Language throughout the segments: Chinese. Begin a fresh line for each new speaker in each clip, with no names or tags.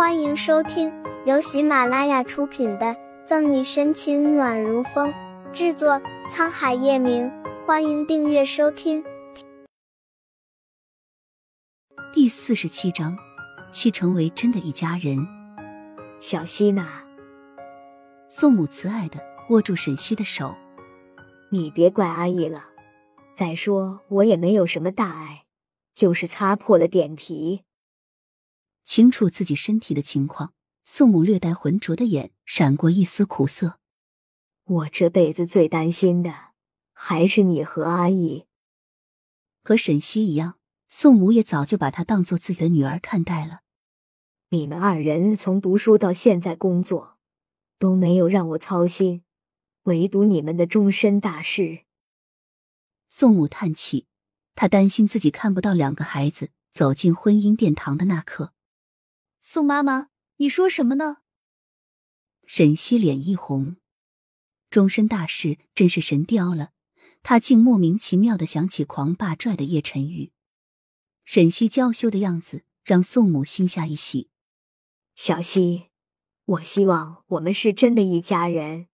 欢迎收听由喜马拉雅出品的《赠你深情暖如风》，制作沧海夜明。欢迎订阅收听。
第四十七章，西成为真的一家人。
小希呢？
宋母慈爱的握住沈西的手，
你别怪阿姨了。再说我也没有什么大碍，就是擦破了点皮。
清楚自己身体的情况，宋母略带浑浊的眼闪过一丝苦涩。
我这辈子最担心的还是你和阿姨。
和沈西一样，宋母也早就把她当做自己的女儿看待了。
你们二人从读书到现在工作，都没有让我操心，唯独你们的终身大事。
宋母叹气，她担心自己看不到两个孩子走进婚姻殿堂的那刻。
宋妈妈，你说什么呢？
沈西脸一红，终身大事真是神雕了。他竟莫名其妙的想起狂霸拽的叶晨玉。沈西娇羞的样子让宋母心下一喜。
小西，我希望我们是真的一家人。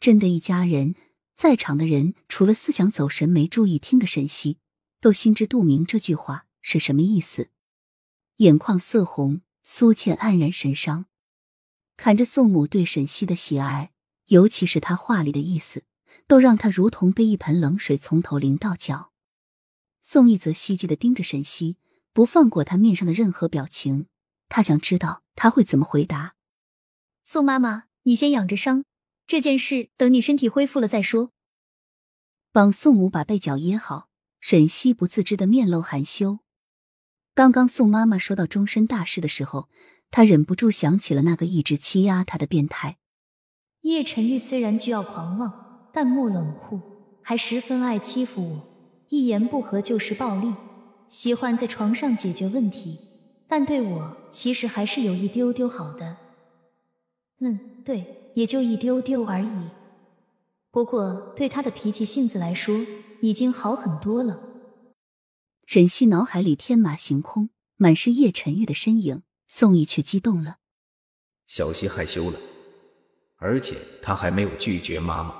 真的一家人，在场的人除了思想走神没注意听的沈西，都心知肚明这句话是什么意思。眼眶色红，苏倩黯然神伤，看着宋母对沈西的喜爱，尤其是他话里的意思，都让他如同被一盆冷水从头淋到脚。宋一泽希冀的盯着沈西，不放过他面上的任何表情。他想知道他会怎么回答。
宋妈妈，你先养着伤，这件事等你身体恢复了再说。
帮宋母把被角掖好，沈西不自知的面露含羞。刚刚宋妈妈说到终身大事的时候，她忍不住想起了那个一直欺压她的变态
叶晨玉。虽然倨傲狂妄，淡漠冷酷，还十分爱欺负我，一言不合就是暴力，喜欢在床上解决问题。但对我其实还是有一丢丢好的，嗯，对，也就一丢丢而已。不过对他的脾气性子来说，已经好很多了。
沈西脑海里天马行空，满是叶晨玉的身影，宋毅却激动了。
小西害羞了，而且他还没有拒绝妈妈，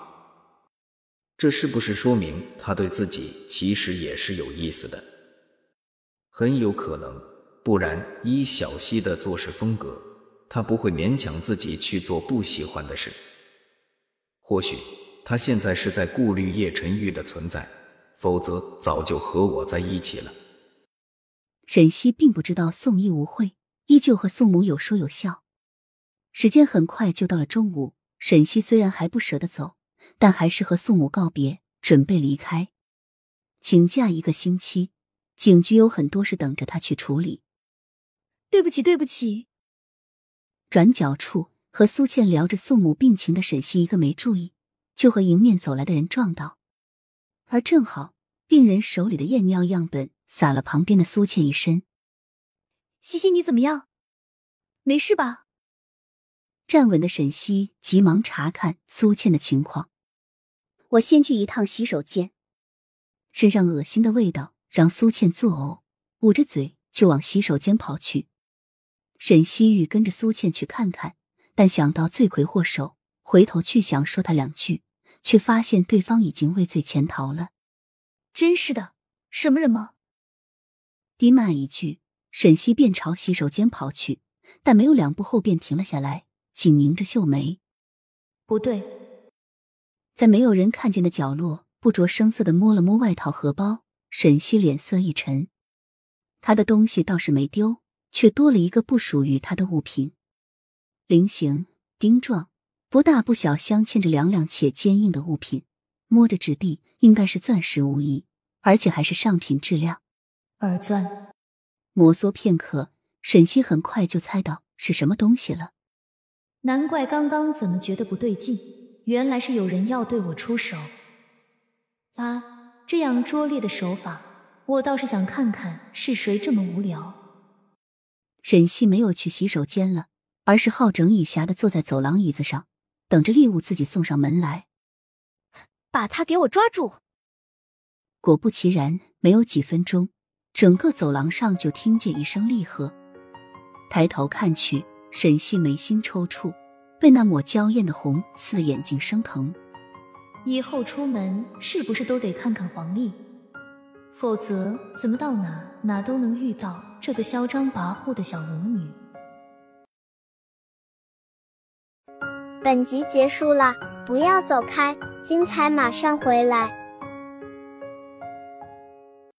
这是不是说明他对自己其实也是有意思的？很有可能。不然，依小溪的做事风格，他不会勉强自己去做不喜欢的事。或许他现在是在顾虑叶晨玉的存在，否则早就和我在一起了。
沈西并不知道宋义无会，依旧和宋母有说有笑。时间很快就到了中午，沈西虽然还不舍得走，但还是和宋母告别，准备离开。请假一个星期，警局有很多事等着他去处理。
对不起，对不起。
转角处和苏倩聊着宋母病情的沈西一个没注意，就和迎面走来的人撞到，而正好病人手里的验尿样本洒了旁边的苏倩一身。
西西，你怎么样？没事吧？
站稳的沈西急忙查看苏倩的情况。
我先去一趟洗手间。
身上恶心的味道让苏倩作呕，捂着嘴就往洗手间跑去。沈西玉跟着苏倩去看看，但想到罪魁祸首，回头去想说他两句，却发现对方已经畏罪潜逃了。
真是的，什么人吗？
低骂一句，沈西便朝洗手间跑去，但没有两步后便停了下来，紧拧着秀眉。
不对，
在没有人看见的角落，不着声色的摸了摸外套荷包。沈西脸色一沉，他的东西倒是没丢。却多了一个不属于他的物品，菱形、钉状、不大不小，镶嵌着两两且坚硬的物品，摸着质地应该是钻石无疑，而且还是上品质量。
耳钻。
摩挲片刻，沈西很快就猜到是什么东西了。
难怪刚刚怎么觉得不对劲，原来是有人要对我出手。啊，这样拙劣的手法，我倒是想看看是谁这么无聊。
沈西没有去洗手间了，而是好整以暇的坐在走廊椅子上，等着猎物自己送上门来。
把他给我抓住！
果不其然，没有几分钟，整个走廊上就听见一声厉喝。抬头看去，沈西眉心抽搐，被那抹娇艳的红刺的眼睛生疼。
以后出门是不是都得看看黄历？否则怎么到哪哪都能遇到这个嚣张跋扈的小魔女？
本集结束了，不要走开，精彩马上回来。